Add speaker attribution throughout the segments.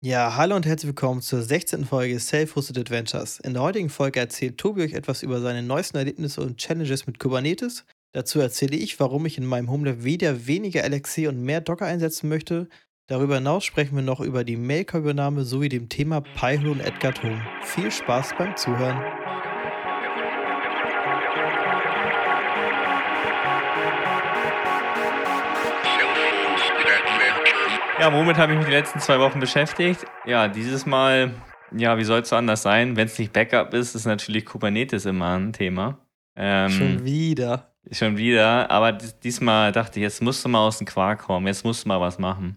Speaker 1: Ja, hallo und herzlich willkommen zur 16. Folge Self-Hosted Adventures. In der heutigen Folge erzählt Tobi euch etwas über seine neuesten Erlebnisse und Challenges mit Kubernetes. Dazu erzähle ich, warum ich in meinem Homelab wieder weniger LXC und mehr Docker einsetzen möchte. Darüber hinaus sprechen wir noch über die Mailcore-Übernahme sowie dem Thema Pi-hole und Edgar Tom. Viel Spaß beim Zuhören.
Speaker 2: Ja, womit habe ich mich die letzten zwei Wochen beschäftigt? Ja, dieses Mal, ja, wie soll es so anders sein? Wenn es nicht Backup ist, ist natürlich Kubernetes immer ein Thema.
Speaker 1: Ähm, schon wieder.
Speaker 2: Schon wieder, aber diesmal dachte ich, jetzt musst du mal aus dem Quark kommen, jetzt musst du mal was machen.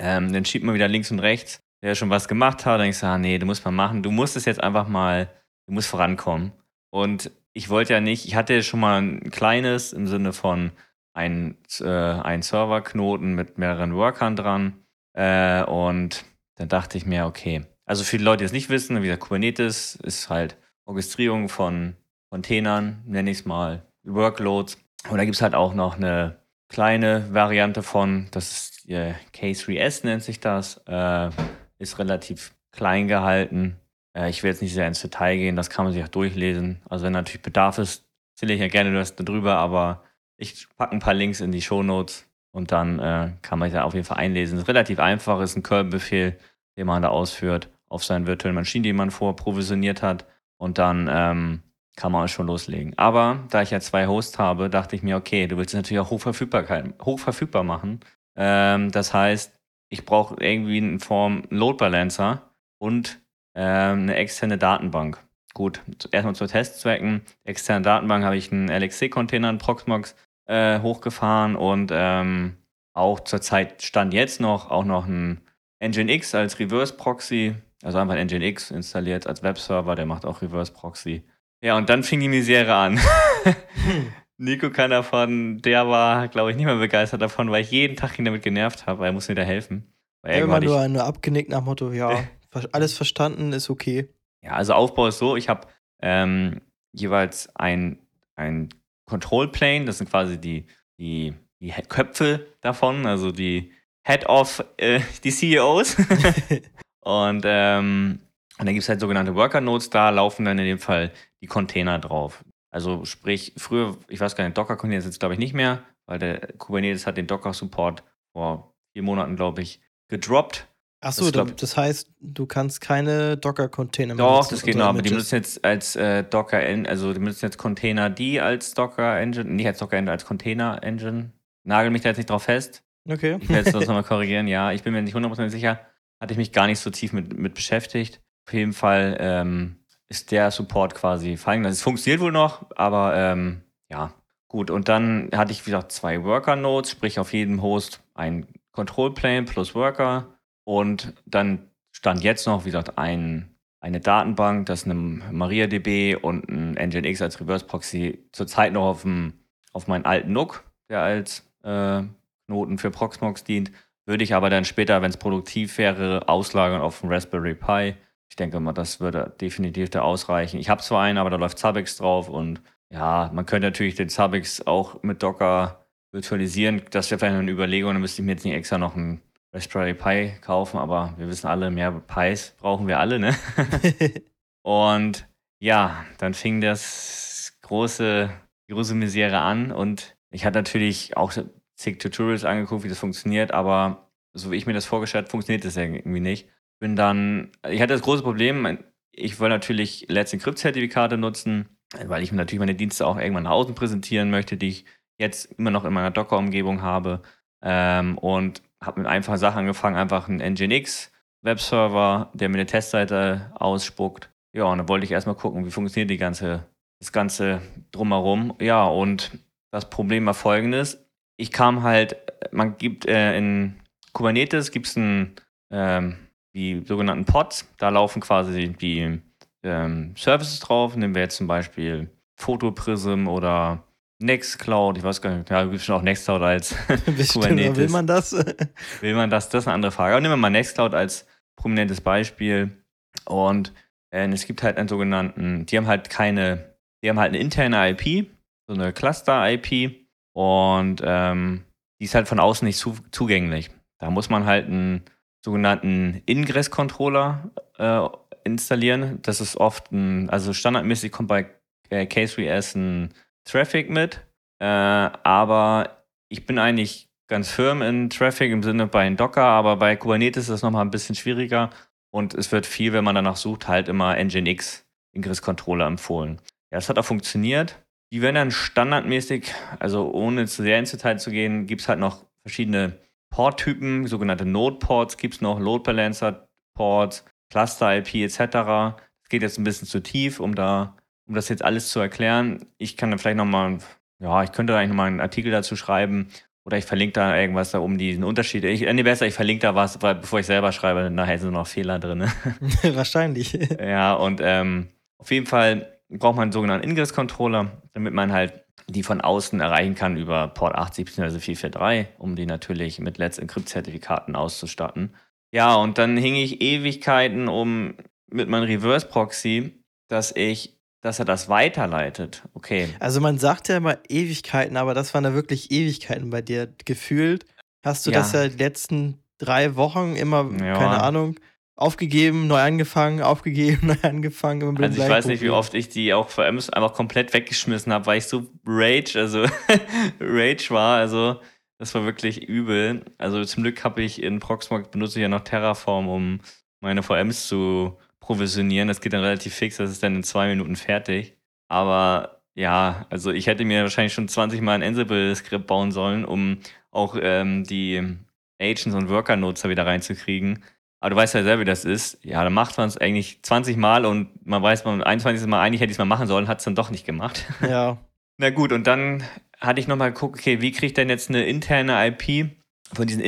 Speaker 2: Ähm, dann schiebt man wieder links und rechts, der schon was gemacht hat, dann ich so, ah, nee, du musst mal machen, du musst es jetzt einfach mal, du musst vorankommen. Und ich wollte ja nicht, ich hatte schon mal ein kleines im Sinne von, ein, äh, ein Serverknoten mit mehreren Workern dran. Äh, und dann dachte ich mir, okay, also für die Leute, die es nicht wissen, wie gesagt, Kubernetes ist halt Orchestrierung von Containern, nenne ich es mal, Workloads. Und da gibt es halt auch noch eine kleine Variante von, das ist äh, K3S nennt sich das, äh, ist relativ klein gehalten. Äh, ich will jetzt nicht sehr ins Detail gehen, das kann man sich auch durchlesen. Also wenn natürlich Bedarf ist, zähle ich ja gerne was darüber, aber ich packe ein paar Links in die Show Notes und dann äh, kann man sich da auf jeden Fall einlesen. Es ist relativ einfach, es ist ein Curl-Befehl, den man da ausführt auf seinen virtuellen Maschinen, die man vorprovisioniert hat. Und dann ähm, kann man schon loslegen. Aber da ich ja zwei Hosts habe, dachte ich mir, okay, du willst natürlich auch Hochverfügbarkeit, hochverfügbar machen. Ähm, das heißt, ich brauche irgendwie in Form Load Balancer und ähm, eine externe Datenbank. Gut, erstmal zu Testzwecken. Externe Datenbank habe ich einen LXC-Container, einen Proxmox äh, hochgefahren und ähm, auch zurzeit stand jetzt noch auch noch ein Nginx als Reverse Proxy, also einfach ein Nginx installiert als Webserver, der macht auch Reverse Proxy. Ja, und dann fing die Misere an. Nico kann davon, der war, glaube ich, nicht mehr begeistert davon, weil ich jeden Tag ihn damit genervt habe, weil er muss mir da helfen.
Speaker 1: Weil ja, immer nur, nur abgenickt nach Motto, ja, alles verstanden, ist okay.
Speaker 2: Ja, also Aufbau ist so, ich habe ähm, jeweils ein, ein Control Plane, das sind quasi die, die, die Köpfe davon, also die Head of äh, die CEOs. und, ähm, und dann gibt es halt sogenannte Worker Nodes, da laufen dann in dem Fall die Container drauf. Also sprich, früher, ich weiß gar nicht, Docker-Container ist jetzt glaube ich nicht mehr, weil der Kubernetes hat den Docker-Support vor vier Monaten, glaube ich, gedroppt.
Speaker 1: Achso, das, das heißt, du kannst keine Docker-Container
Speaker 2: mehr Doch, das geht noch, aber die benutzen jetzt als äh, Docker, also die benutzen jetzt Container die als Docker-Engine, nicht als Docker-Engine, als Container-Engine. Nagel mich da jetzt nicht drauf fest.
Speaker 1: Okay.
Speaker 2: Ich werde das nochmal korrigieren, ja. Ich bin mir nicht 100% sicher. Hatte ich mich gar nicht so tief mit, mit beschäftigt. Auf jeden Fall ähm, ist der Support quasi fallen. Es funktioniert wohl noch, aber ähm, ja, gut. Und dann hatte ich, wie gesagt, zwei Worker-Nodes, sprich auf jedem Host ein Control-Plane plus Worker und dann stand jetzt noch, wie gesagt, ein, eine Datenbank, das ist eine MariaDB und ein Nginx als Reverse Proxy zurzeit noch auf, dem, auf meinen alten NUC, der als äh, Knoten für Proxmox dient. Würde ich aber dann später, wenn es produktiv wäre, auslagern auf dem Raspberry Pi. Ich denke mal, das würde definitiv da ausreichen. Ich habe zwar einen, aber da läuft Zabbix drauf und ja, man könnte natürlich den Zabbix auch mit Docker virtualisieren. Das wäre vielleicht eine Überlegung, dann müsste ich mir jetzt nicht extra noch ein Raspberry Pi kaufen, aber wir wissen alle, mehr Pis brauchen wir alle, ne? und ja, dann fing das große, große Misere an und ich hatte natürlich auch zig Tutorials angeguckt, wie das funktioniert, aber so wie ich mir das vorgestellt habe, funktioniert das irgendwie nicht. Bin dann, ich hatte das große Problem, ich wollte natürlich Let's Encrypt-Zertifikate nutzen, weil ich mir natürlich meine Dienste auch irgendwann nach außen präsentieren möchte, die ich jetzt immer noch in meiner Docker-Umgebung habe. Ähm, und habe mit einfachen Sachen angefangen, einfach einen Nginx Webserver, der mir eine Testseite ausspuckt. Ja, und dann wollte ich erstmal gucken, wie funktioniert die ganze, das Ganze drumherum. Ja, und das Problem war folgendes. Ich kam halt, man gibt äh, in Kubernetes gibt es ähm, die sogenannten Pods, da laufen quasi die ähm, Services drauf. Nehmen wir jetzt zum Beispiel Photoprism oder Nextcloud, ich weiß gar nicht, ja, gibt schon auch Nextcloud als
Speaker 1: Kubernetes. Will man das?
Speaker 2: will man das? Das ist eine andere Frage. Aber nehmen wir mal Nextcloud als prominentes Beispiel. Und äh, es gibt halt einen sogenannten, die haben halt keine, die haben halt eine interne IP, so eine Cluster-IP. Und ähm, die ist halt von außen nicht zu, zugänglich. Da muss man halt ein, sogenannten Ingress-Controller äh, installieren. Das ist oft ein, also standardmäßig kommt bei äh, K3S ein Traffic mit, äh, aber ich bin eigentlich ganz firm in Traffic im Sinne bei Docker, aber bei Kubernetes ist das nochmal ein bisschen schwieriger und es wird viel, wenn man danach sucht, halt immer Nginx Ingress-Controller empfohlen. Ja, das hat auch funktioniert. Die werden dann standardmäßig, also ohne zu sehr ins Detail zu gehen, gibt es halt noch verschiedene Port-Typen, sogenannte Node-Ports gibt es noch, Load Balancer-Ports, Cluster-IP etc. Das geht jetzt ein bisschen zu tief, um da, um das jetzt alles zu erklären. Ich kann da vielleicht nochmal, ja, ich könnte da eigentlich nochmal einen Artikel dazu schreiben oder ich verlinke da irgendwas da um diesen Unterschied. Ich, nee, besser, ich verlinke da was, weil, bevor ich selber schreibe, nachher sind noch Fehler drin.
Speaker 1: Wahrscheinlich.
Speaker 2: Ja, und ähm, auf jeden Fall braucht man einen sogenannten Ingress-Controller, damit man halt die von außen erreichen kann über Port 80 bzw. 443, um die natürlich mit Let's Encrypt-Zertifikaten auszustatten. Ja, und dann hing ich Ewigkeiten um mit meinem Reverse-Proxy, dass ich, dass er das weiterleitet. Okay.
Speaker 1: Also man sagt ja immer Ewigkeiten, aber das waren da wirklich Ewigkeiten bei dir gefühlt. Hast du
Speaker 2: Ja.
Speaker 1: das ja die letzten drei Wochen immer,
Speaker 2: Ja.
Speaker 1: keine Ahnung, aufgegeben, neu angefangen, aufgegeben, neu angefangen. Immer
Speaker 2: Also ich weiß nicht, wie oft ich die auch VMs einfach komplett weggeschmissen habe, weil ich so Rage, also Rage war. Also das war wirklich übel. Also zum Glück habe ich in Proxmox benutze ich ja noch Terraform, um meine VMs zu provisionieren. Das geht dann relativ fix, das ist dann in zwei Minuten fertig. Aber ja, also ich hätte mir wahrscheinlich schon 20 Mal ein Ansible-Skript bauen sollen, um auch ähm, die Agents und Worker-Nodes da wieder reinzukriegen. Aber du weißt ja selber, wie das ist. Ja, dann macht man es eigentlich 20 Mal und man weiß, beim 21. Mal eigentlich hätte ich es mal machen sollen, hat es dann doch nicht gemacht.
Speaker 1: Ja.
Speaker 2: Na gut, und dann hatte ich nochmal geguckt, okay, wie kriege ich denn jetzt eine interne IP von diesem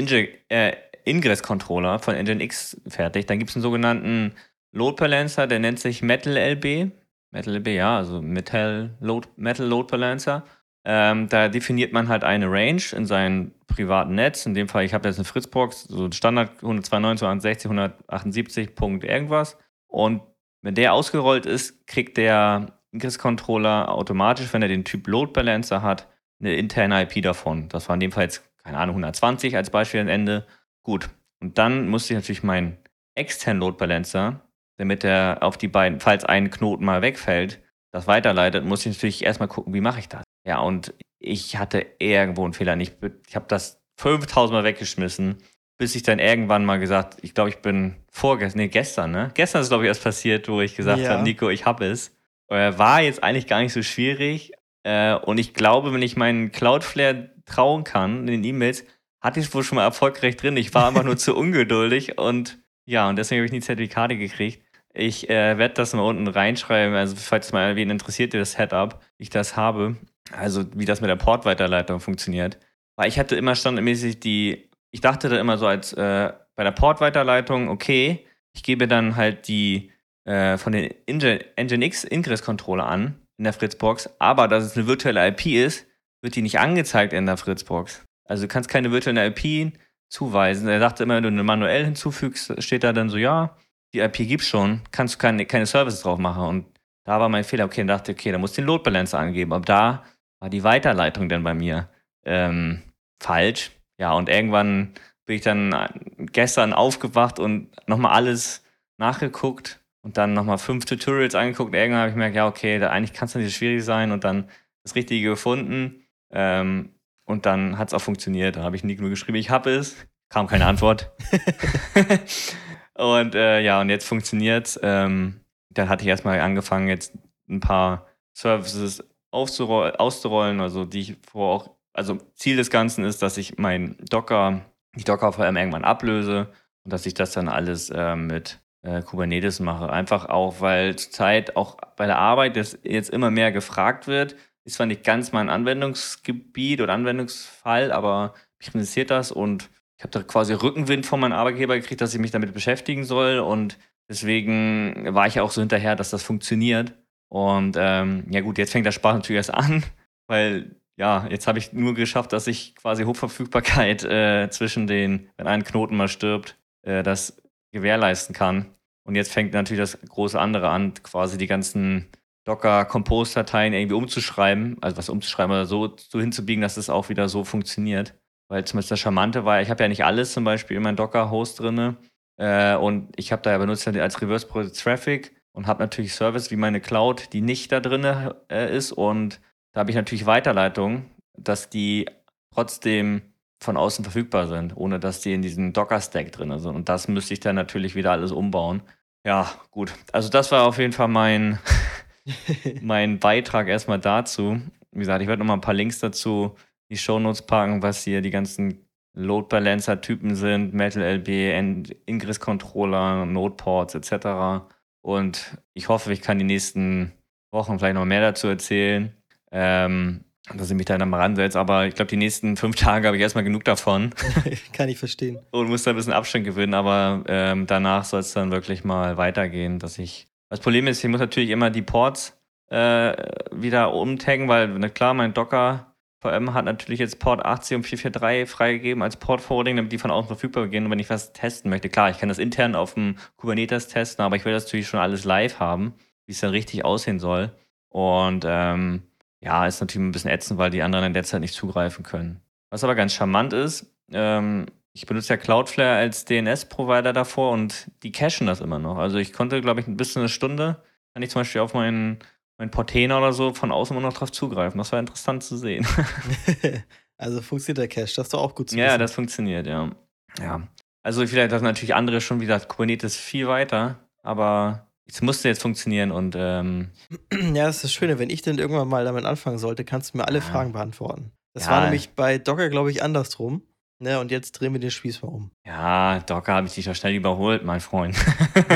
Speaker 2: äh, Ingress-Controller von Nginx fertig? Dann gibt es einen sogenannten Load Balancer, der nennt sich Metal LB. Metal LB, ja, also Metal Load, Metal Load Balancer. Ähm, da definiert man halt eine Range in seinem privaten Netz. In dem Fall, ich habe jetzt eine Fritzbox, so Standard 192, 160, 178 Punkt irgendwas. Und wenn der ausgerollt ist, kriegt der Ingress-Controller automatisch, wenn er den Typ Load Balancer hat, eine interne IP davon. Das war in dem Fall jetzt, keine Ahnung, 120 als Beispiel am Ende. Gut. Und dann musste ich natürlich meinen externen Load Balancer, damit er auf die beiden, falls ein Knoten mal wegfällt, das weiterleitet, muss ich natürlich erstmal gucken, wie mache ich das. Ja, und ich hatte irgendwo einen Fehler. Ich, ich habe das 5000 Mal weggeschmissen, bis ich dann irgendwann mal gesagt, ich glaube, ich bin vorgestern, nee, gestern, ne? Gestern ist, glaube ich, erst passiert, wo ich gesagt
Speaker 1: Ja.
Speaker 2: habe, Nico, ich habe es. Äh, war jetzt eigentlich gar nicht so schwierig. Äh, und ich glaube, wenn ich meinen Cloudflare trauen kann, in den E-Mails, hatte ich es wohl schon mal erfolgreich drin. Ich war einfach nur zu ungeduldig und ja, und deswegen habe ich nie Zertifikate gekriegt. Ich äh, werde das mal unten reinschreiben, also falls mal wen interessiert, das Setup, ich das habe. Also wie das mit der Portweiterleitung funktioniert. Weil ich hatte immer standardmäßig die, ich dachte da immer so als äh, bei der Portweiterleitung, okay, ich gebe dann halt die äh, von den Nginx Ingress-Controller an in der Fritzbox, aber dass es eine virtuelle IP ist, wird die nicht angezeigt in der Fritzbox. Also du kannst keine virtuelle IP zuweisen. Er sagte immer, wenn du eine manuell hinzufügst, steht da dann so, ja, die IP gibt's schon, kannst du keine, keine Services drauf machen. Und da war mein Fehler, okay, dann dachte ich, okay, da musst du den Load Balancer angeben. Aber da war die Weiterleitung dann bei mir ähm, falsch. Ja, und irgendwann bin ich dann gestern aufgewacht und nochmal alles nachgeguckt und dann nochmal fünf Tutorials angeguckt. Irgendwann habe ich gemerkt, ja, okay, da eigentlich kann es nicht so schwierig sein und dann das Richtige gefunden. Ähm, und dann hat es auch funktioniert. Dann habe ich nur geschrieben, ich habe es. Kam keine Antwort. und äh, ja, und jetzt funktioniert's. Ähm, dann hatte ich erstmal angefangen, jetzt ein paar Services auszurollen, also die ich vorher auch, also Ziel des Ganzen ist, dass ich mein Docker, die Docker-VM irgendwann ablöse und dass ich das dann alles äh, mit äh, Kubernetes mache. Einfach auch, weil zurzeit auch bei der Arbeit das jetzt immer mehr gefragt wird. Ist zwar nicht ganz mein Anwendungsgebiet oder Anwendungsfall, aber mich interessiert das und habe da quasi Rückenwind von meinem Arbeitgeber gekriegt, dass ich mich damit beschäftigen soll und deswegen war ich ja auch so hinterher, dass das funktioniert. Und ähm, ja gut, jetzt fängt der Spaß natürlich erst an, weil ja, jetzt habe ich nur geschafft, dass ich quasi Hochverfügbarkeit äh, zwischen den, wenn ein Knoten mal stirbt, äh, das gewährleisten kann. Und jetzt fängt natürlich das große andere an, quasi die ganzen Docker-Compose-Dateien irgendwie umzuschreiben, also was umzuschreiben oder so, so hinzubiegen, dass es auch wieder so funktioniert. Weil zumindest das Charmante war, ich habe ja nicht alles zum Beispiel in meinem Docker-Host drin. Äh, und ich habe da ja benutzt als Reverse Traffic und habe natürlich Service wie meine Cloud, die nicht da drin äh, ist. Und da habe ich natürlich Weiterleitungen, dass die trotzdem von außen verfügbar sind, ohne dass die in diesem Docker-Stack drin sind. Und das müsste ich dann natürlich wieder alles umbauen. Ja, gut. Also das war auf jeden Fall mein, mein Beitrag erstmal dazu. Wie gesagt, ich werde nochmal ein paar Links dazu die Shownotes packen, was hier die ganzen Load Balancer Typen sind, Metal LB, Ingress Controller, Nodeports etc. Und ich hoffe, ich kann die nächsten Wochen vielleicht noch mehr dazu erzählen. Ähm, dass ich mich da dann mal ransetze. Aber ich glaube, die nächsten fünf Tage habe ich erstmal genug davon.
Speaker 1: Kann ich verstehen.
Speaker 2: Und muss da ein bisschen Abstand gewinnen, aber ähm, danach soll es dann wirklich mal weitergehen, dass ich. Das Problem ist, ich muss natürlich immer die Ports äh, wieder umtaggen, weil, na klar, mein Docker VM hat natürlich jetzt Port 80 und 443 freigegeben als Port Forwarding, damit die von außen verfügbar gehen. Und wenn ich was testen möchte, klar, ich kann das intern auf dem Kubernetes testen, aber ich will das natürlich schon alles live haben, wie es dann richtig aussehen soll. Und ähm, ja, ist natürlich ein bisschen ätzend, weil die anderen in der Zeit nicht zugreifen können. Was aber ganz charmant ist, ähm, ich benutze ja Cloudflare als DNS-Provider davor und die cachen das immer noch. Also ich konnte, glaube ich, ein bisschen eine Stunde, kann ich zum Beispiel auf meinen, meinen Portainer oder so von außen immer noch drauf zugreifen. Das war interessant zu sehen.
Speaker 1: also funktioniert der Cache, das ist doch auch gut
Speaker 2: zu Ja, das funktioniert, ja. Ja. Also vielleicht das natürlich andere schon wieder Kubernetes viel weiter, aber es musste jetzt funktionieren und ähm,
Speaker 1: Ja, das ist das Schöne, wenn ich denn irgendwann mal damit anfangen sollte, kannst du mir alle ja. Fragen beantworten. Das ja. war nämlich bei Docker, glaube ich, andersrum. Ne, und jetzt drehen wir den Spieß mal um.
Speaker 2: Ja, Docker habe ich dich doch schnell überholt, mein Freund.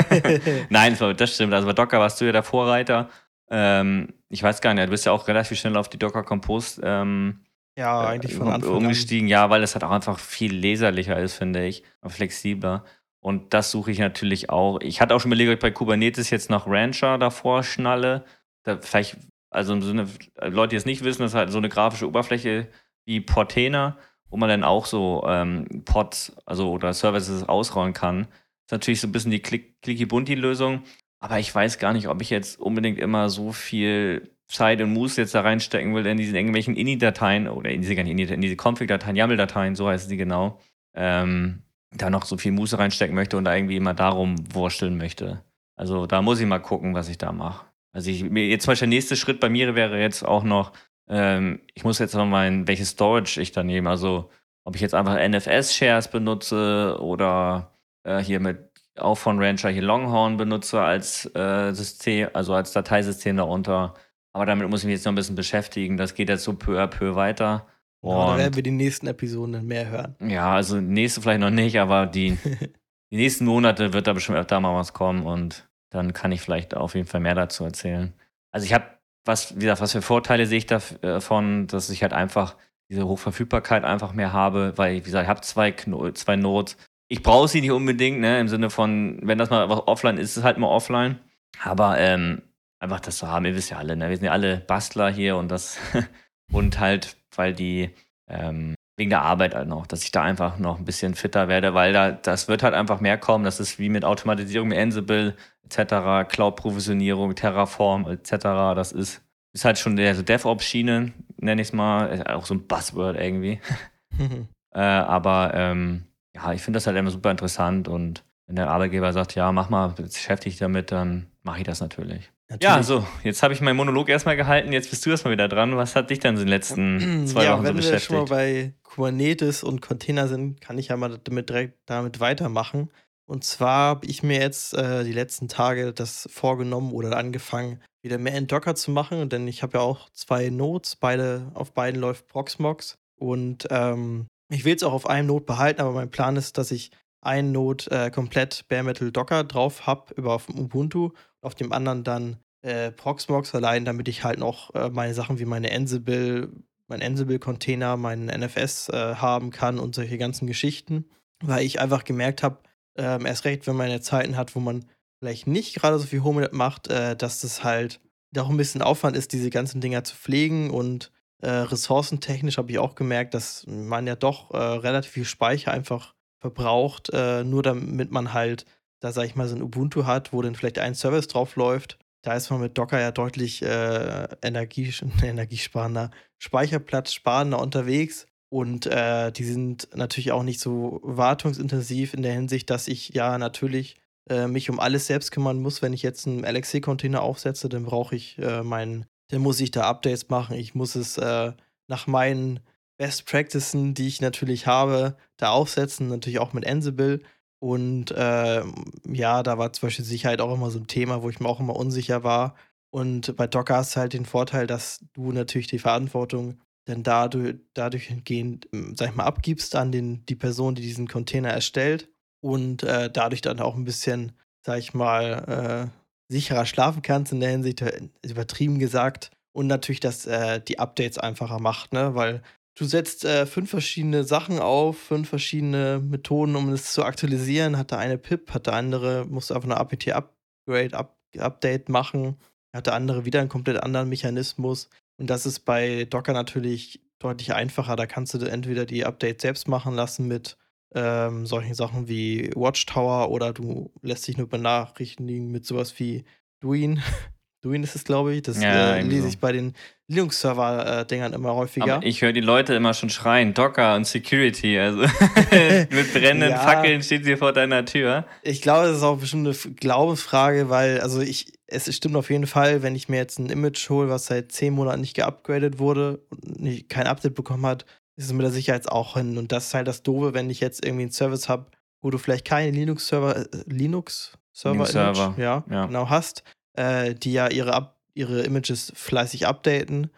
Speaker 2: Nein, das stimmt. Also bei Docker warst du ja der Vorreiter. Ähm, ich weiß gar nicht, du bist ja auch relativ schnell auf die Docker Compose ähm,
Speaker 1: ja, eigentlich von Anfang
Speaker 2: umgestiegen. An. Ja, weil es halt auch einfach viel leserlicher ist, finde ich. Und flexibler. Und das suche ich natürlich auch. Ich hatte auch schon überlegt, ob ich bei Kubernetes jetzt noch Rancher davor schnalle. Da vielleicht, also im Sinne, Leute, die es nicht wissen, das ist halt so eine grafische Oberfläche wie Portainer, wo man dann auch so ähm, Pods, also oder Services ausrollen kann. Das ist natürlich so ein bisschen die Clicky-Bunti-Lösung. Aber ich weiß gar nicht, ob ich jetzt unbedingt immer so viel Zeit und Muße jetzt da reinstecken will in diesen irgendwelchen ini-Dateien oder in diese, in diese Config-Dateien, YAML-Dateien, so heißen sie genau. Ähm, da noch so viel Muße reinstecken möchte und da irgendwie immer darum wursteln möchte. Also da muss ich mal gucken, was ich da mache. Also ich, jetzt zum Beispiel der nächste Schritt bei mir wäre jetzt auch noch, ähm, ich muss jetzt noch mal, welches Storage ich da nehme. Also ob ich jetzt einfach NFS-Shares benutze oder äh, hier mit auch von Rancher hier Longhorn benutze als äh, System, also als Dateisystem darunter. Aber damit muss ich mich jetzt noch ein bisschen beschäftigen. Das geht jetzt so peu à peu weiter.
Speaker 1: Und da werden wir die nächsten Episoden dann mehr hören.
Speaker 2: Ja, also nächste vielleicht noch nicht, aber die, die nächsten Monate wird da bestimmt öfter mal was kommen und dann kann ich vielleicht auf jeden Fall mehr dazu erzählen. Also ich habe, was, wie gesagt, was für Vorteile sehe ich davon, dass ich halt einfach diese Hochverfügbarkeit einfach mehr habe, weil, wie gesagt, ich habe zwei, zwei Nodes. Ich brauche sie nicht unbedingt, ne, im Sinne von, wenn das mal was offline ist, ist es halt mal offline. Aber ähm, einfach das zu haben, ihr wisst ja alle, ne? Wir sind ja alle Bastler hier und das und halt weil die ähm, wegen der Arbeit halt noch, dass ich da einfach noch ein bisschen fitter werde, weil da das wird halt einfach mehr kommen. Das ist wie mit Automatisierung, mit Ansible etc., Cloud-Provisionierung, Terraform etc. Das ist, ist halt schon der so DevOps-Schiene, nenne ich es mal, auch so ein Buzzword irgendwie. äh, aber ähm, ja, ich finde das halt immer super interessant und wenn der Arbeitgeber sagt, ja, mach mal, beschäftige dich damit, dann mache ich das natürlich. Natürlich. Ja, so, jetzt habe ich meinen Monolog erstmal gehalten, jetzt bist du erstmal wieder dran. Was hat dich denn in den letzten zwei ja, Wochen so beschäftigt?
Speaker 1: Wenn wir schon mal bei Kubernetes und Container sind, kann ich ja mal damit direkt damit weitermachen. Und zwar habe ich mir jetzt äh, die letzten Tage das vorgenommen oder angefangen, wieder mehr in Docker zu machen, denn ich habe ja auch zwei Nodes, beide, auf beiden läuft Proxmox. Und ähm, ich will es auch auf einem Node behalten, aber mein Plan ist, dass ich einen Node äh, komplett Bare Metal Docker drauf habe über auf Ubuntu auf dem anderen dann äh, Proxmox allein, damit ich halt noch äh, meine Sachen wie meine Ansible, mein Ansible-Container, meinen NFS äh, haben kann und solche ganzen Geschichten, weil ich einfach gemerkt habe, ähm, erst recht, wenn man eine Zeiten hat, wo man vielleicht nicht gerade so viel Homelet macht, äh, dass das halt auch ein bisschen Aufwand ist, diese ganzen Dinger zu pflegen und äh, ressourcentechnisch habe ich auch gemerkt, dass man ja doch äh, relativ viel Speicher einfach verbraucht, nur damit man halt da sage ich mal so ein Ubuntu hat, wo dann vielleicht ein Service drauf läuft, da ist man mit Docker ja deutlich äh, Energie, energiesparender, Speicherplatz sparender unterwegs. Und äh, die sind natürlich auch nicht so wartungsintensiv in der Hinsicht, dass ich ja natürlich äh, mich um alles selbst kümmern muss. Wenn ich jetzt einen LXC-Container aufsetze, dann brauche ich äh, meinen, dann muss ich da Updates machen. Ich muss es äh, nach meinen Best Practices, die ich natürlich habe, da aufsetzen, natürlich auch mit Ansible. Und äh, ja, da war zum Beispiel Sicherheit auch immer so ein Thema, wo ich mir auch immer unsicher war. Und bei Docker hast du halt den Vorteil, dass du natürlich die Verantwortung dann dadurch, dadurch entgehend, ähm, sag ich mal, abgibst an den, die Person, die diesen Container erstellt und äh, dadurch dann auch ein bisschen, sag ich mal, äh, sicherer schlafen kannst in der Hinsicht, äh, übertrieben gesagt. Und natürlich, dass äh, die Updates einfacher macht, ne? Weil du setzt äh, fünf verschiedene Sachen auf, fünf verschiedene Methoden, um es zu aktualisieren. Hat der eine PIP, hat der andere, musst du einfach eine APT-Upgrade, Up Update machen, hat der andere wieder einen komplett anderen Mechanismus. Und das ist bei Docker natürlich deutlich einfacher. Da kannst du entweder die Updates selbst machen lassen mit ähm, solchen Sachen wie Watchtower oder du lässt dich nur benachrichtigen mit sowas wie Duin. Duin ist es, glaube ich. Das ja, äh, lese ich bei den Linux-Server-Dingern immer häufiger.
Speaker 2: Aber ich höre die Leute immer schon schreien, Docker und Security. Also mit brennenden ja, Fackeln steht sie vor deiner Tür.
Speaker 1: Ich glaube, das ist auch bestimmt eine Glaubensfrage, weil, also ich, es stimmt auf jeden Fall, wenn ich mir jetzt ein Image hole, was seit zehn Monaten nicht geupgradet wurde und nicht, kein Update bekommen hat, ist es mit der Sicherheit auch hin. Und das ist halt das Doofe, wenn ich jetzt irgendwie einen Service habe, wo du vielleicht keinen Linux-Server, äh, Linux-Server, Linux ja, ja, genau hast, äh, die ja ihre, ihre Images fleißig updaten.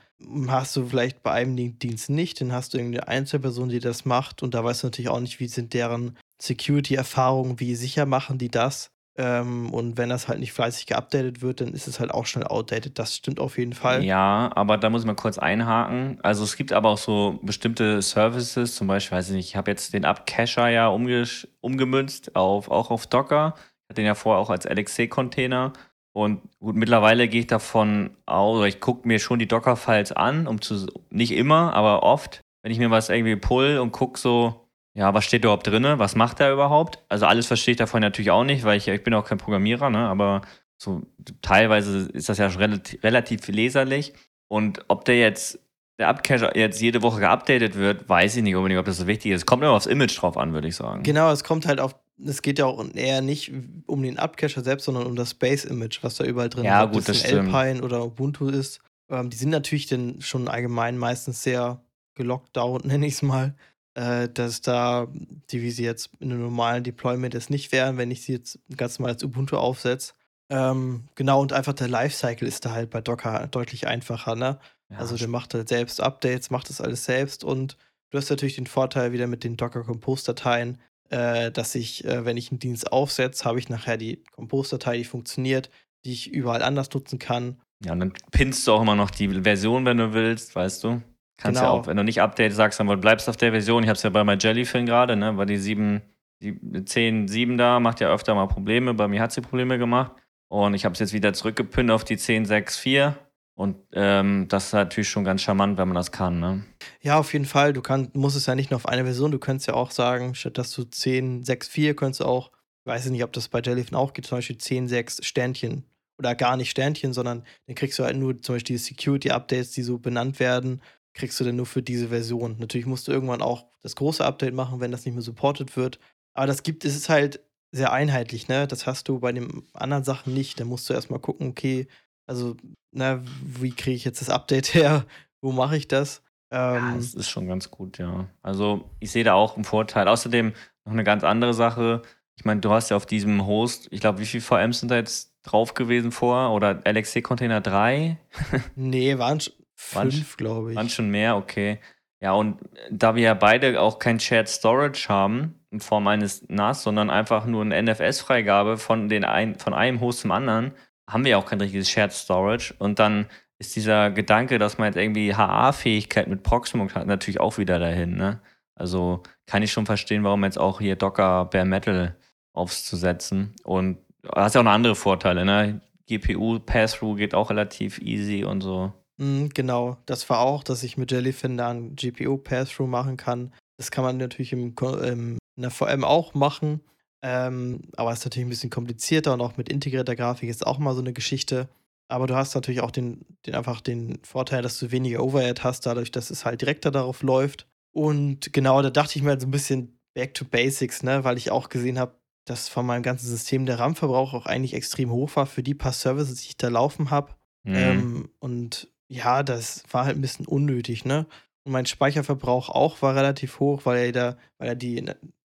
Speaker 1: Hast du vielleicht bei einem Dienst nicht, dann hast du irgendeine Einzelperson, die das macht und da weißt du natürlich auch nicht, wie sind deren Security-Erfahrungen, wie sicher machen die das. Ähm, und wenn das halt nicht fleißig geupdatet wird, dann ist es halt auch schnell outdated. Das stimmt auf jeden Fall.
Speaker 2: Ja, aber da muss ich mal kurz einhaken. Also es gibt aber auch so bestimmte Services, zum Beispiel, weiß ich nicht, ich habe jetzt den Upcacher ja umgemünzt auf, auch auf Docker. Ich hatte den ja vorher auch als LXC-Container. Und gut, mittlerweile gehe ich davon aus, oder ich gucke mir schon die Docker-Files an, um zu, nicht immer, aber oft, wenn ich mir was irgendwie pull und gucke so, ja, was steht überhaupt drin? Was macht er überhaupt? Also alles verstehe ich davon natürlich auch nicht, weil ich, ich bin auch kein Programmierer, ne? aber so teilweise ist das ja schon relativ, relativ leserlich. Und ob der jetzt, der Upcache jetzt jede Woche geupdatet wird, weiß ich nicht unbedingt, ob das so wichtig ist. Es kommt immer aufs Image drauf an, würde ich sagen.
Speaker 1: Genau, es kommt halt auf, es geht ja auch eher nicht um den Upcacher selbst, sondern um das Base-Image, was da überall drin ist.
Speaker 2: Ja, gut, das, das
Speaker 1: Alpine oder Ubuntu ist. Ähm, die sind natürlich dann schon allgemein meistens sehr gelockt down, nenne ich es mal äh, dass da, die wie sie jetzt in einem normalen Deployment es nicht wären, wenn ich sie jetzt ganz normal als Ubuntu aufsetze. Ähm, genau, und einfach der Lifecycle ist da halt bei Docker deutlich einfacher, ne? Ja, also der macht halt selbst Updates, macht das alles selbst und du hast natürlich den Vorteil wieder mit den Docker Compose-Dateien, äh, dass ich, äh, wenn ich einen Dienst aufsetze, habe ich nachher die Compose-Datei, die funktioniert, die ich überall anders nutzen kann.
Speaker 2: Ja, und dann pinnst du auch immer noch die Version, wenn du willst, weißt du? Kannst genau. ja auch, wenn du nicht Update sagst, dann bleibst du auf der Version. Ich habe es ja bei meinem Jellyfin gerade, ne, weil die 7, die 10, 7 da macht ja öfter mal Probleme. Bei mir hat sie Probleme gemacht. Und ich habe es jetzt wieder zurückgepinnt auf die 10, 6, 4. Und ähm, das ist natürlich schon ganz charmant, wenn man das kann. Ne?
Speaker 1: Ja, auf jeden Fall. Du kann, musst es ja nicht nur auf eine Version. Du könntest ja auch sagen, statt dass du 10, 6, 4, könntest du auch, ich weiß nicht, ob das bei Jellyfin auch gibt, zum Beispiel 10, 6 Sternchen. Oder gar nicht Sternchen, sondern dann kriegst du halt nur zum Beispiel die Security-Updates, die so benannt werden kriegst du denn nur für diese Version. Natürlich musst du irgendwann auch das große Update machen, wenn das nicht mehr supported wird. Aber das gibt, es ist halt sehr einheitlich, ne? Das hast du bei den anderen Sachen nicht. Da musst du erstmal gucken, okay, also, na, wie kriege ich jetzt das Update her? Wo mache ich das?
Speaker 2: Ähm, ja, das ist schon ganz gut, ja. Also, ich sehe da auch einen Vorteil. Außerdem noch eine ganz andere Sache. Ich meine, du hast ja auf diesem Host, ich glaube, wie viele VMs sind da jetzt drauf gewesen vor? Oder LXC-Container 3?
Speaker 1: nee, waren, Fünf, glaube ich.
Speaker 2: Waren schon mehr, okay. Ja, und da wir ja beide auch kein Shared Storage haben in Form eines NAS, sondern einfach nur eine NFS-Freigabe von, ein, von einem Host zum anderen, haben wir ja auch kein richtiges Shared Storage. Und dann ist dieser Gedanke, dass man jetzt irgendwie HA-Fähigkeit mit Proxmox hat, natürlich auch wieder dahin. Ne? Also kann ich schon verstehen, warum jetzt auch hier Docker Bare Metal aufzusetzen. Und du hast ja auch noch andere Vorteile. Ne? GPU Pass-Through geht auch relativ easy und so.
Speaker 1: Mhm, genau, das war auch, dass ich mit Jellyfin da einen GPU-Pass-Through machen kann. Das kann man natürlich im, im, in der VM auch machen, ähm, aber es ist natürlich ein bisschen komplizierter und auch mit integrierter Grafik ist auch mal so eine Geschichte. Aber du hast natürlich auch den, den einfach den Vorteil, dass du weniger Overhead hast, dadurch, dass es halt direkter darauf läuft. Und genau, da dachte ich mir halt so ein bisschen back to basics, ne, weil ich auch gesehen habe, dass von meinem ganzen System der RAM-Verbrauch auch eigentlich extrem hoch war für die paar Services, die ich da laufen habe. Mhm. Ähm, und ja, das war halt ein bisschen unnötig, ne? Und mein Speicherverbrauch auch war relativ hoch, weil er da, weil er die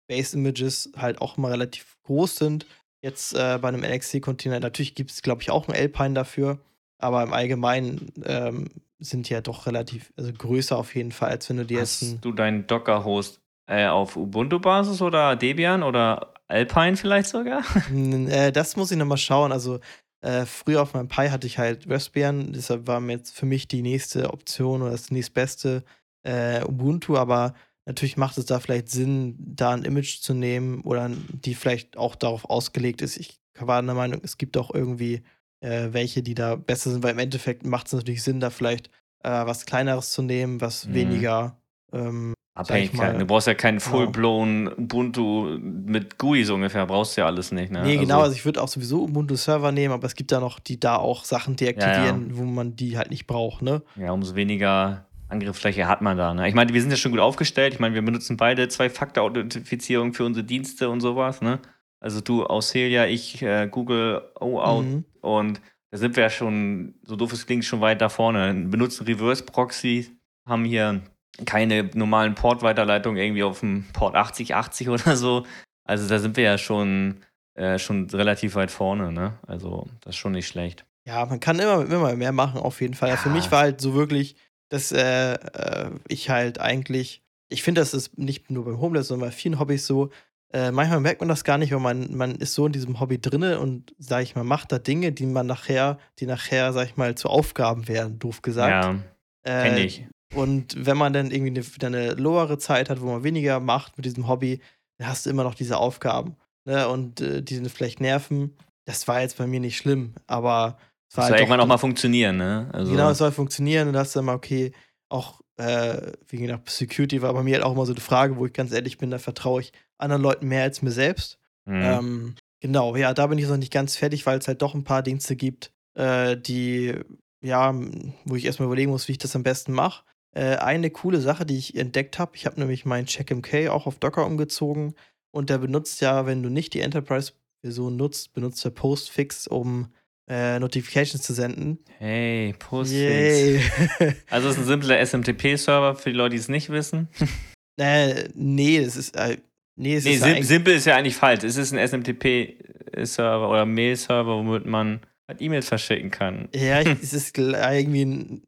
Speaker 1: Base-Images halt auch immer relativ groß sind. Jetzt äh, bei einem LXC-Container, natürlich gibt es, glaube ich, auch einen Alpine dafür, aber im Allgemeinen ähm, sind die ja doch relativ, also größer auf jeden Fall, als wenn du dir
Speaker 2: jetzt. Hast du deinen Docker-Host äh, auf Ubuntu-Basis oder Debian oder Alpine vielleicht sogar?
Speaker 1: äh, das muss ich nochmal schauen. Also äh, früher auf meinem Pi hatte ich halt Raspbian, deshalb war mir jetzt für mich die nächste Option oder das nächstbeste äh, Ubuntu, aber natürlich macht es da vielleicht Sinn, da ein Image zu nehmen oder die vielleicht auch darauf ausgelegt ist. Ich war der Meinung, es gibt auch irgendwie äh, welche, die da besser sind, weil im Endeffekt macht es natürlich Sinn, da vielleicht äh, was Kleineres zu nehmen, was mhm. weniger ähm,
Speaker 2: Abhängigkeiten. Du brauchst ja keinen genau. full-blown Ubuntu mit GUI so ungefähr, brauchst du ja alles nicht. Ne?
Speaker 1: Nee, genau, also, also ich würde auch sowieso Ubuntu-Server nehmen, aber es gibt da noch, die da auch Sachen deaktivieren, ja, ja. wo man die halt nicht braucht, ne?
Speaker 2: Ja, umso weniger Angriffsfläche hat man da. Ne? Ich meine, wir sind ja schon gut aufgestellt. Ich meine, wir benutzen beide Zwei-Faktor-Authentifizierung für unsere Dienste und sowas. Ne? Also du Auxilia, ich äh, Google OAuth mhm. und da sind wir ja schon, so doof es klingt, schon weit da vorne. Benutzen Reverse-Proxy, haben hier keine normalen Port-Weiterleitungen irgendwie auf dem Port 8080 oder so. Also da sind wir ja schon, äh, schon relativ weit vorne. Ne? Also das ist schon nicht schlecht.
Speaker 1: Ja, man kann immer, immer mehr machen, auf jeden Fall. Ja. Für mich war halt so wirklich dass äh, äh, ich halt eigentlich, ich finde, das ist nicht nur beim Homeless, sondern bei vielen Hobbys so, äh, manchmal merkt man das gar nicht, weil man, man ist so in diesem Hobby drinne und, sag ich mal, macht da Dinge, die man nachher, die nachher, sag ich mal, zu Aufgaben werden, doof gesagt.
Speaker 2: Ja, kenne äh, ich.
Speaker 1: Und wenn man dann irgendwie eine, eine lowere Zeit hat, wo man weniger macht mit diesem Hobby, dann hast du immer noch diese Aufgaben. Ne? Und äh, die sind vielleicht nerven. Das war jetzt bei mir nicht schlimm, aber
Speaker 2: soll halt irgendwann auch mal funktionieren, ne?
Speaker 1: Also genau, es soll funktionieren und das ist dann mal okay. Auch, äh, wie gesagt, Security war bei mir halt auch immer so eine Frage, wo ich ganz ehrlich bin, da vertraue ich anderen Leuten mehr als mir selbst. Mhm. Ähm, genau, ja, da bin ich noch nicht ganz fertig, weil es halt doch ein paar Dienste gibt, äh, die, ja, wo ich erstmal überlegen muss, wie ich das am besten mache. Äh, eine coole Sache, die ich entdeckt habe, ich habe nämlich meinen CheckMK auch auf Docker umgezogen und der benutzt ja, wenn du nicht die Enterprise-Version nutzt, benutzt der Postfix, um äh, Notifications zu senden.
Speaker 2: Hey, Postfix. also es ist ein simpler SMTP-Server für die Leute, die es nicht wissen.
Speaker 1: äh, nee, es ist. Äh,
Speaker 2: nee, es nee, ist sim simpel ist ja eigentlich falsch. Es ist ein SMTP-Server oder Mail-Server, womit man halt E-Mails verschicken kann.
Speaker 1: Ja, es ist irgendwie ein.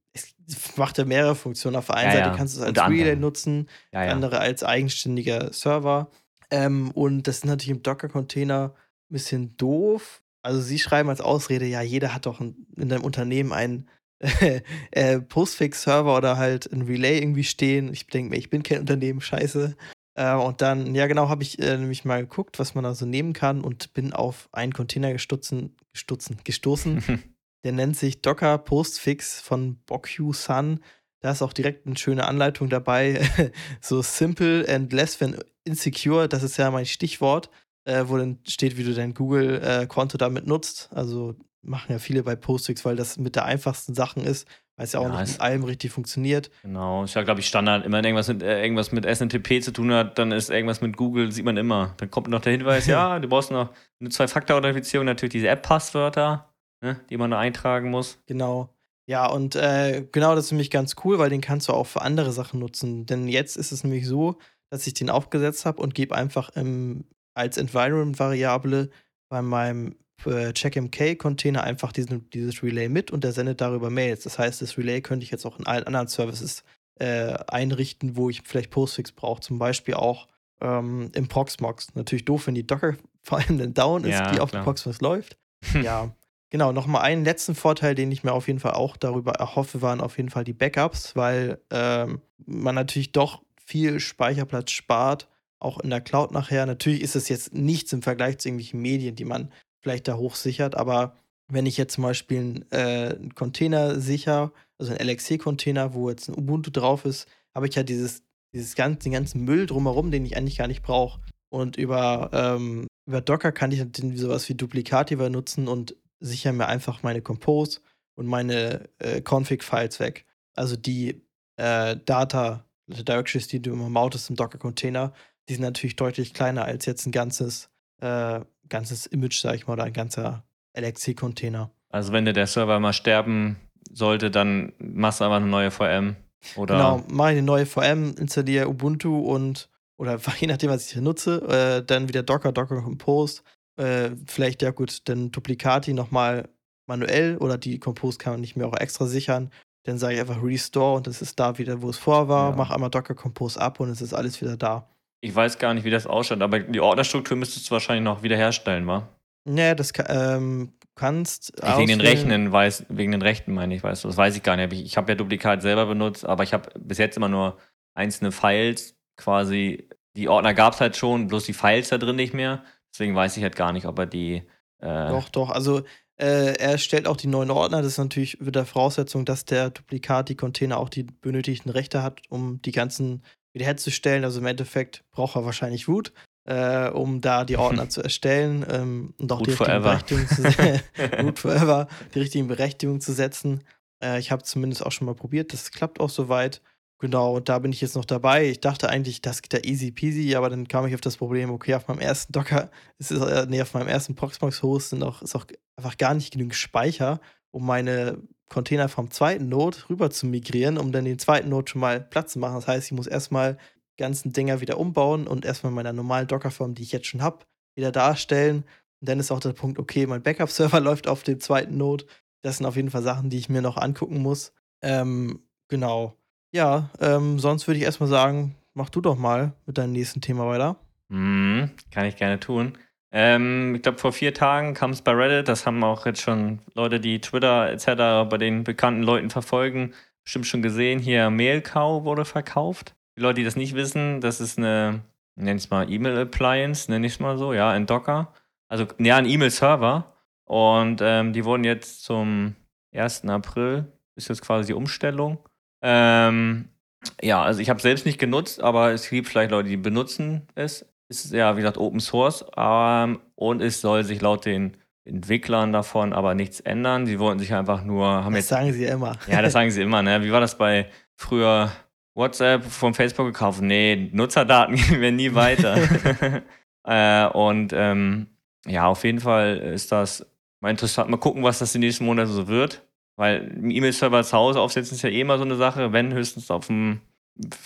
Speaker 1: Macht ja mehrere Funktionen. Auf der einen ja, Seite ja. kannst du es als Relay nutzen, ja, andere als eigenständiger Server. Ähm, und das ist natürlich im Docker-Container ein bisschen doof, also sie schreiben als Ausrede, ja, jeder hat doch in deinem Unternehmen einen äh, Postfix-Server oder halt ein Relay irgendwie stehen. Ich denke mir, ich bin kein Unternehmen, scheiße. Äh, und dann, ja genau, habe ich äh, nämlich mal geguckt, was man da so nehmen kann und bin auf einen Container gestutzen, gestutzen, gestoßen. Der nennt sich Docker Postfix von Bokyu Sun. Da ist auch direkt eine schöne Anleitung dabei. so simple and less than insecure, das ist ja mein Stichwort äh, wo dann steht, wie du dein Google-Konto damit nutzt. Also machen ja viele bei Postfix, weil das mit der einfachsten Sachen ist, weil es ja auch ja, nicht mit allem richtig funktioniert.
Speaker 2: Genau, ist ja, glaube ich, Standard. Immer wenn irgendwas mit, äh, irgendwas mit SNTP zu tun hat, dann ist irgendwas mit Google, sieht man immer. Dann kommt noch der Hinweis, ja, du brauchst noch eine Zwei-Faktor-Authentifizierung, natürlich diese App-Passwörter, ne, die man da eintragen muss.
Speaker 1: Genau. Ja, und äh, genau das ist nämlich ganz cool, weil den kannst du auch für andere Sachen nutzen. Denn jetzt ist es nämlich so, dass ich den aufgesetzt habe und gebe einfach im als Environment-Variable bei meinem äh, CheckMK-Container einfach diesen, dieses Relay mit und der sendet darüber Mails. Das heißt, das Relay könnte ich jetzt auch in allen anderen Services äh, einrichten, wo ich vielleicht Postfix brauche. Zum Beispiel auch ähm, im Proxmox. Natürlich doof, wenn die Docker vor allem dann down ist, ja, die auf dem Proxmox läuft. ja. Genau, nochmal einen letzten Vorteil, den ich mir auf jeden Fall auch darüber erhoffe, waren auf jeden Fall die Backups, weil ähm, man natürlich doch viel Speicherplatz spart auch in der Cloud nachher. Natürlich ist es jetzt nichts im Vergleich zu irgendwelchen Medien, die man vielleicht da hochsichert, aber wenn ich jetzt zum Beispiel einen, äh, Container sicher, also einen LXC-Container, wo jetzt ein Ubuntu drauf ist, habe ich ja dieses, dieses ganze, den ganzen Müll drumherum, den ich eigentlich gar nicht brauche. Und über, ähm, über Docker kann ich dann sowas wie Duplikativa nutzen und sichere mir einfach meine Compose und meine äh, Config-Files weg. Also die äh, Data Directories, die du immer moutest im Docker-Container, die sind natürlich deutlich kleiner als jetzt ein ganzes, äh, ganzes Image, sag ich mal, oder ein ganzer LXC-Container.
Speaker 2: Also wenn dir der Server mal sterben sollte, dann machst du einfach eine neue VM. Oder
Speaker 1: Genau, mache ich eine neue VM, installiere Ubuntu und, oder je nachdem, was ich hier nutze, äh, dann wieder Docker, Docker Compose, äh, vielleicht, ja gut, dann Duplicati nochmal manuell oder die Compose kann man nicht mehr auch extra sichern. Dann sage ich einfach Restore und das ist da wieder, wo es vorher war.
Speaker 2: Ja.
Speaker 1: Mach einmal Docker Compose ab und es ist alles wieder da.
Speaker 2: ich weiß gar nicht, wie das ausschaut, aber die Ordnerstruktur müsstest du wahrscheinlich noch wiederherstellen, wa?
Speaker 1: Nee, das ähm, kannst.
Speaker 2: Wegen den Rechnen, weiß, wegen den Rechten meine ich, weißt du, das weiß ich gar nicht. Ich, ich habe ja Duplikat selber benutzt, aber ich habe bis jetzt immer nur einzelne Files quasi. Die Ordner gab es halt schon, bloß die Files da drin nicht mehr. Deswegen weiß ich halt gar nicht, ob er die. Äh,
Speaker 1: Doch, doch. Also äh, er stellt auch die neuen Ordner. Das ist natürlich mit der Voraussetzung, dass der Duplikat, die Container auch die benötigten Rechte hat, um die ganzen wiederherzustellen. Also im Endeffekt braucht er wahrscheinlich Root, äh, um da die Ordner zu erstellen ähm, und auch
Speaker 2: Root
Speaker 1: die richtigen. Berechtigungen zu Root forever, die richtigen Berechtigungen zu setzen. Äh, ich habe zumindest auch schon mal probiert. Das klappt auch soweit. Genau, und da bin ich jetzt noch dabei. Ich dachte eigentlich, das geht da easy peasy, aber dann kam ich auf das Problem, okay, auf meinem ersten Docker, ist es, äh, nee, auf meinem ersten Proxmox-Host sind auch, ist auch einfach gar nicht genügend Speicher, um meine Container vom zweiten Node rüber zu migrieren, um dann den zweiten Node schon mal Platz zu machen. Das heißt, ich muss erstmal die ganzen Dinger wieder umbauen und erstmal in meiner normalen Docker-Form, die ich jetzt schon habe, wieder darstellen. Und dann ist auch der Punkt, okay, mein Backup-Server läuft auf dem zweiten Node. Das sind auf jeden Fall Sachen, die ich mir noch angucken muss. Ähm, genau. Ja, ähm, sonst würde ich erstmal sagen, mach du doch mal mit deinem nächsten Thema weiter.
Speaker 2: Mhm, kann ich gerne tun. Ähm, ich glaube, vor vier Tagen kam es bei Reddit. Das haben auch jetzt schon Leute, die Twitter etc. bei den bekannten Leuten verfolgen, bestimmt schon gesehen. Hier Mailcow wurde verkauft. Die Leute, die das nicht wissen, das ist eine, nenn es mal E-Mail-Appliance, nenne ich es mal so, ja, in Docker. Also, ja, ein E-Mail-Server. Und ähm, die wurden jetzt zum 1. April, ist jetzt quasi die Umstellung. Ähm, ja, also ich habe selbst nicht genutzt, aber es gibt vielleicht Leute, die benutzen es. Es ist ja, wie gesagt, Open Source ähm, und es soll sich laut den Entwicklern davon aber nichts ändern. Sie wollten sich einfach nur, haben
Speaker 1: Das
Speaker 2: jetzt,
Speaker 1: sagen sie immer.
Speaker 2: ja, das sagen sie immer, ne? Wie war das bei früher WhatsApp von Facebook gekauft? Nee, Nutzerdaten gehen wir nie weiter. äh, und ähm, ja, auf jeden Fall ist das mal interessant. Mal gucken, was das die nächsten Monate so wird. Weil ein E-Mail-Server zu Hause aufsetzen ist ja eh immer so eine Sache, wenn höchstens auf dem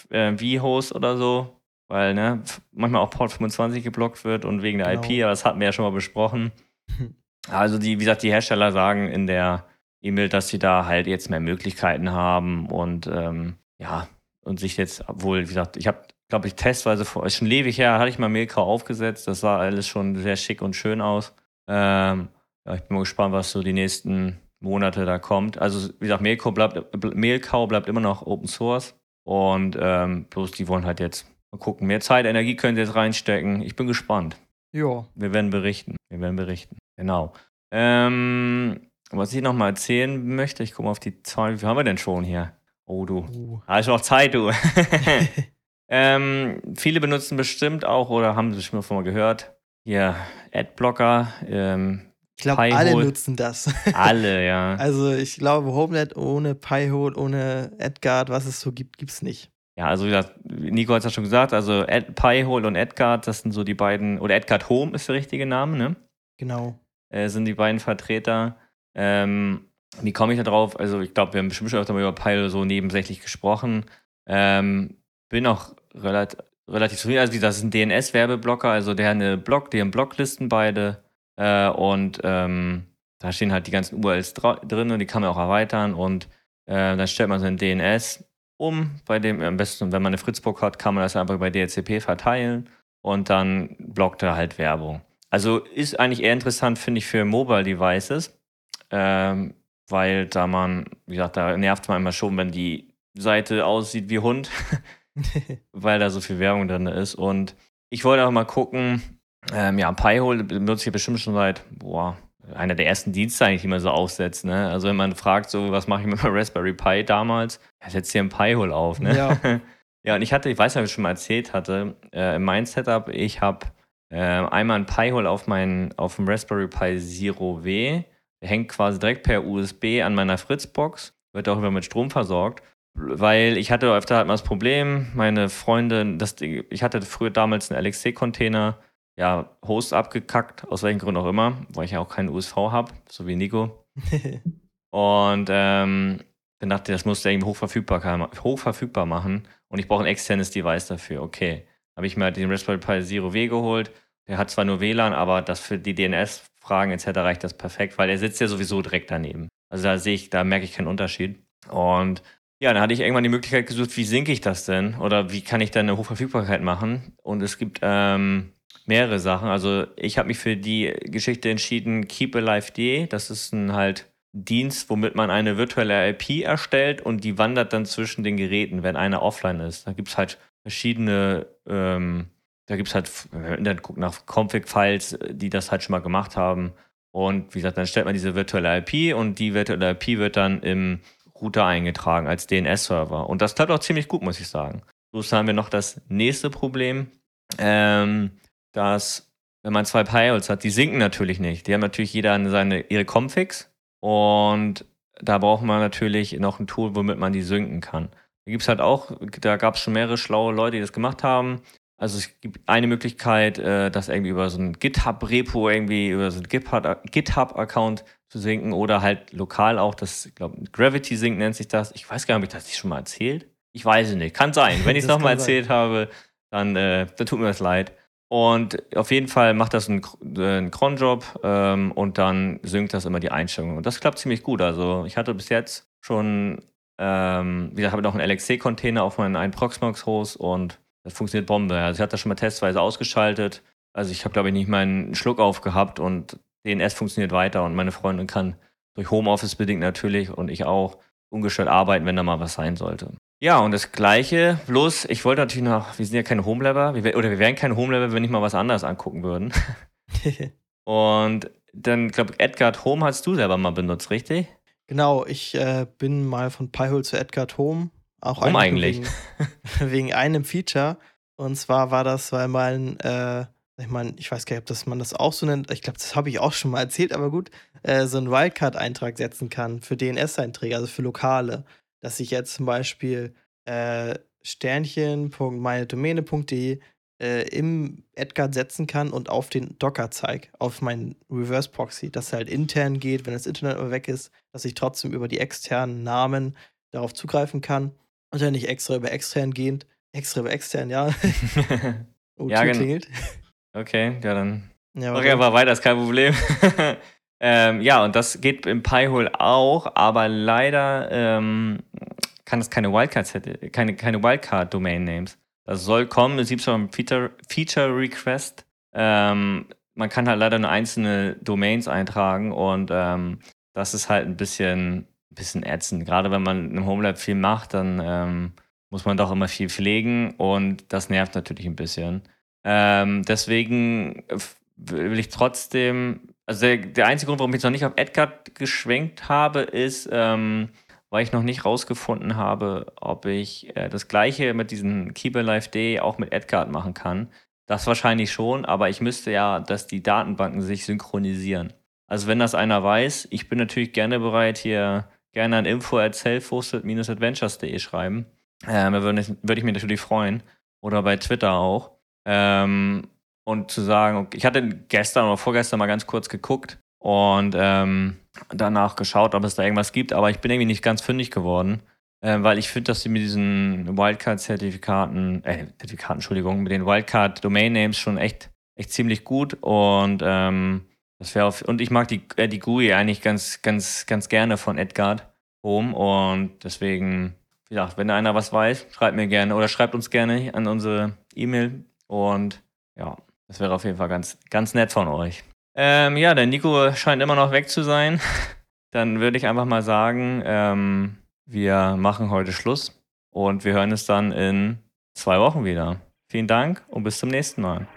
Speaker 2: äh, V-Host oder so. Weil, ne, manchmal auch Port 25 geblockt wird und wegen der
Speaker 1: Genau.
Speaker 2: IP, aber das hatten wir ja schon mal besprochen. Also, die, wie gesagt, die Hersteller sagen in der E-Mail, dass sie da halt jetzt mehr Möglichkeiten haben und ähm, ja, und sich jetzt, obwohl, wie gesagt, ich habe, glaube ich, testweise vor, ist schon ewig her, hatte ich mal Mailcow aufgesetzt, das sah alles schon sehr schick und schön aus. Ähm, ja, ich bin mal gespannt, was so die nächsten Monate da kommt. Also, wie gesagt, Mailcow bleibt, Mailcow bleibt immer noch Open Source und ähm, bloß die wollen halt jetzt mal gucken. Mehr Zeit, Energie können sie jetzt reinstecken. Ich bin gespannt.
Speaker 1: Ja.
Speaker 2: Wir werden berichten. Wir werden berichten. Genau. Ähm, was ich noch mal erzählen möchte, ich gucke mal auf die Zahl. Wie viel haben wir denn schon hier? Oh, du.
Speaker 1: Uh.
Speaker 2: Da ist noch Zeit, du. ähm, viele benutzen bestimmt auch oder haben sie schon mal gehört. Hier, Adblocker. Ähm,
Speaker 1: Ich glaube, alle nutzen das.
Speaker 2: alle, ja.
Speaker 1: Also ich glaube, Homelet ohne Pi-Hole, ohne Edgard, was es so gibt, gibt es nicht.
Speaker 2: Ja, also wie gesagt, Nico hat es ja schon gesagt, also Ad, Pi-Hole und Edgard, das sind so die beiden, oder Edgard Home ist der richtige Name, ne?
Speaker 1: Genau.
Speaker 2: äh, sind die beiden Vertreter. Ähm, wie komme ich da drauf? Also, ich glaube, wir haben bestimmt schon öfter mal über Pile so nebensächlich gesprochen. Ähm, bin auch relativ, relativ zufrieden. Also, das ist ein DNS-Werbeblocker, also der hat eine Block, die haben Blocklisten beide. Äh, und ähm, da stehen halt die ganzen URLs drin und die kann man auch erweitern. Und äh, dann stellt man sein DNS um. Bei dem, am besten, wenn man eine Fritzbook hat, kann man das einfach bei DHCP verteilen und dann blockt er halt Werbung. Also ist eigentlich eher interessant, finde ich, für Mobile Devices, ähm, weil da man, wie gesagt, da nervt man immer schon, wenn die Seite aussieht wie Hund, weil da so viel Werbung drin ist. Und ich wollte auch mal gucken, ähm, ja, Pi-Hole benutze ich bestimmt schon seit, boah, einer der ersten Dienste eigentlich, die man so aufsetzt. Ne? Also wenn man fragt, so, was mache ich mit meinem Raspberry Pi damals, ja, setzt hier ein Pi-Hole auf. Ne?
Speaker 1: Ja.
Speaker 2: ja, und ich hatte, ich weiß nicht, ob ich schon mal erzählt hatte, äh, in meinem Setup, ich habe äh, einmal ein Pi-Hole auf, auf dem Raspberry Pi Zero W. Der hängt quasi direkt per USB an meiner Fritzbox, wird auch immer mit Strom versorgt. weil ich hatte öfter halt mal das Problem, meine Freunde, das, ich hatte früher damals einen LXC-Container, ja, Host abgekackt, aus welchen Gründen auch immer, weil ich ja auch keinen USV habe, so wie Nico. und ähm, dann dachte ich, das musste irgendwie hochverfügbar, hochverfügbar machen und ich brauche ein externes Device dafür. Okay, habe ich mir halt den Raspberry Pi Zero W geholt. Der hat zwar nur WLAN, aber das für die DNS-Fragen etc. reicht das perfekt, weil er sitzt ja sowieso direkt daneben. Also da sehe ich, da merke ich keinen Unterschied. Und ja, dann hatte ich irgendwann die Möglichkeit gesucht, wie sinke ich das denn? Oder wie kann ich dann eine Hochverfügbarkeit machen? Und es gibt ähm, mehrere Sachen. Also ich habe mich für die Geschichte entschieden, Keep Alive.de. Das ist ein halt Dienst, womit man eine virtuelle IP erstellt und die wandert dann zwischen den Geräten, wenn einer offline ist. Da gibt es halt verschiedene, ähm, da gibt es halt, dann guckt nach Config-Files, die das halt schon mal gemacht haben. Und wie gesagt, dann stellt man diese virtuelle IP und die virtuelle IP wird dann im Router eingetragen als DNS-Server. Und das klappt auch ziemlich gut, muss ich sagen. Bloß haben wir noch das nächste Problem, ähm, dass wenn man zwei Pi-Holes hat, die sinken natürlich nicht. Die haben natürlich jeder seine, ihre Configs und da braucht man natürlich noch ein Tool, womit man die synken kann. Da gibt es halt auch, da gab es schon mehrere schlaue Leute, die das gemacht haben. Also es gibt eine Möglichkeit, äh, das irgendwie über so ein GitHub-Repo, irgendwie über so ein GitHub-Account zu sinken oder halt lokal auch, das, ich glaube, Gravity Sync nennt sich das. Ich weiß gar nicht, ob ich das schon mal erzählt. Ich weiß es nicht. Kann sein. Wenn ich es nochmal erzählt habe, dann, äh, dann tut mir das leid. Und auf jeden Fall macht das einen, einen Cronjob ähm, und dann synkt das immer die Einstellungen. Und das klappt ziemlich gut. Also ich hatte bis jetzt schon, ähm, wie gesagt, habe noch einen LXC-Container auf meinen einen Proxmox-Host und das funktioniert Bombe. Also ich hatte das schon mal testweise ausgeschaltet. Also ich habe, glaube ich, nicht meinen Schluck aufgehabt und DNS funktioniert weiter und meine Freundin kann durch Homeoffice bedingt natürlich und ich auch ungestört arbeiten, wenn da mal was sein sollte. Ja, und das Gleiche, bloß ich wollte natürlich noch, wir sind ja keine Homelabber, oder wir wären keine Homelabber, wenn ich mal was anderes angucken würden. und dann, glaube ich, Edgar Home hast du selber mal benutzt, richtig?
Speaker 1: Genau, ich äh, bin mal von Pi-Hole zu Edgar Home.
Speaker 2: Auch Warum eigentlich?
Speaker 1: Wegen, wegen, einem Feature. Und zwar war das, weil mein, äh, ich meine, ich weiß gar nicht, ob das man das auch so nennt. Ich glaube, das habe ich auch schon mal erzählt, aber gut, äh, so einen Wildcard-Eintrag setzen kann für DNS-Einträge, also für lokale dass ich jetzt zum Beispiel äh, Sternchen.meinedomäne.de äh, im Edgar setzen kann und auf den Docker zeige, auf meinen Reverse Proxy, dass er halt intern geht, wenn das Internet aber weg ist, dass ich trotzdem über die externen Namen darauf zugreifen kann und dann nicht extra über extern gehend, extra über extern, ja.
Speaker 2: oh, ja, klingelt. Okay, ja, dann. Ja, okay, aber weiter, ist kein Problem. Ähm, ja, und das geht im Pi-Hole auch, aber leider ähm, kann es keine Wildcards, keine, keine Wildcard-Domain-Names. Das soll kommen, es gibt schon ein Feature, Feature Request. Ähm, man kann halt leider nur einzelne Domains eintragen und ähm, das ist halt ein bisschen, bisschen ätzend. Gerade wenn man im Homelab viel macht, dann ähm, muss man doch immer viel pflegen und das nervt natürlich ein bisschen. Ähm, deswegen will ich trotzdem also der, der einzige Grund, warum ich jetzt noch nicht auf Edgar geschwenkt habe, ist, ähm, weil ich noch nicht rausgefunden habe, ob ich äh, das gleiche mit diesem Keeper Live Day auch mit Edgar machen kann. Das wahrscheinlich schon, aber ich müsste ja, dass die Datenbanken sich synchronisieren. Also wenn das einer weiß, ich bin natürlich gerne bereit, hier gerne an info at self-hosted-adventures.de schreiben. Ähm, da würde ich, würd ich mich natürlich freuen. Oder bei Twitter auch. Ähm, und zu sagen, ich hatte gestern oder vorgestern mal ganz kurz geguckt und ähm, danach geschaut, ob es da irgendwas gibt, aber ich bin irgendwie nicht ganz fündig geworden, äh, weil ich finde, dass sie mit diesen Wildcard-Zertifikaten, äh, Zertifikaten, Entschuldigung, mit den Wildcard-Domain-Names schon echt, echt ziemlich gut und ähm, das wäre und ich mag die, äh, die GUI eigentlich ganz, ganz, ganz gerne von Edgard Home und deswegen, wie gesagt, wenn da einer was weiß, schreibt mir gerne oder schreibt uns gerne an unsere E-Mail und ja, das wäre auf jeden Fall ganz, ganz nett von euch. Ähm, ja, der Nico scheint immer noch weg zu sein. Dann würde ich einfach mal sagen, ähm, wir machen heute Schluss und wir hören es dann in zwei Wochen wieder. Vielen Dank und bis zum nächsten Mal.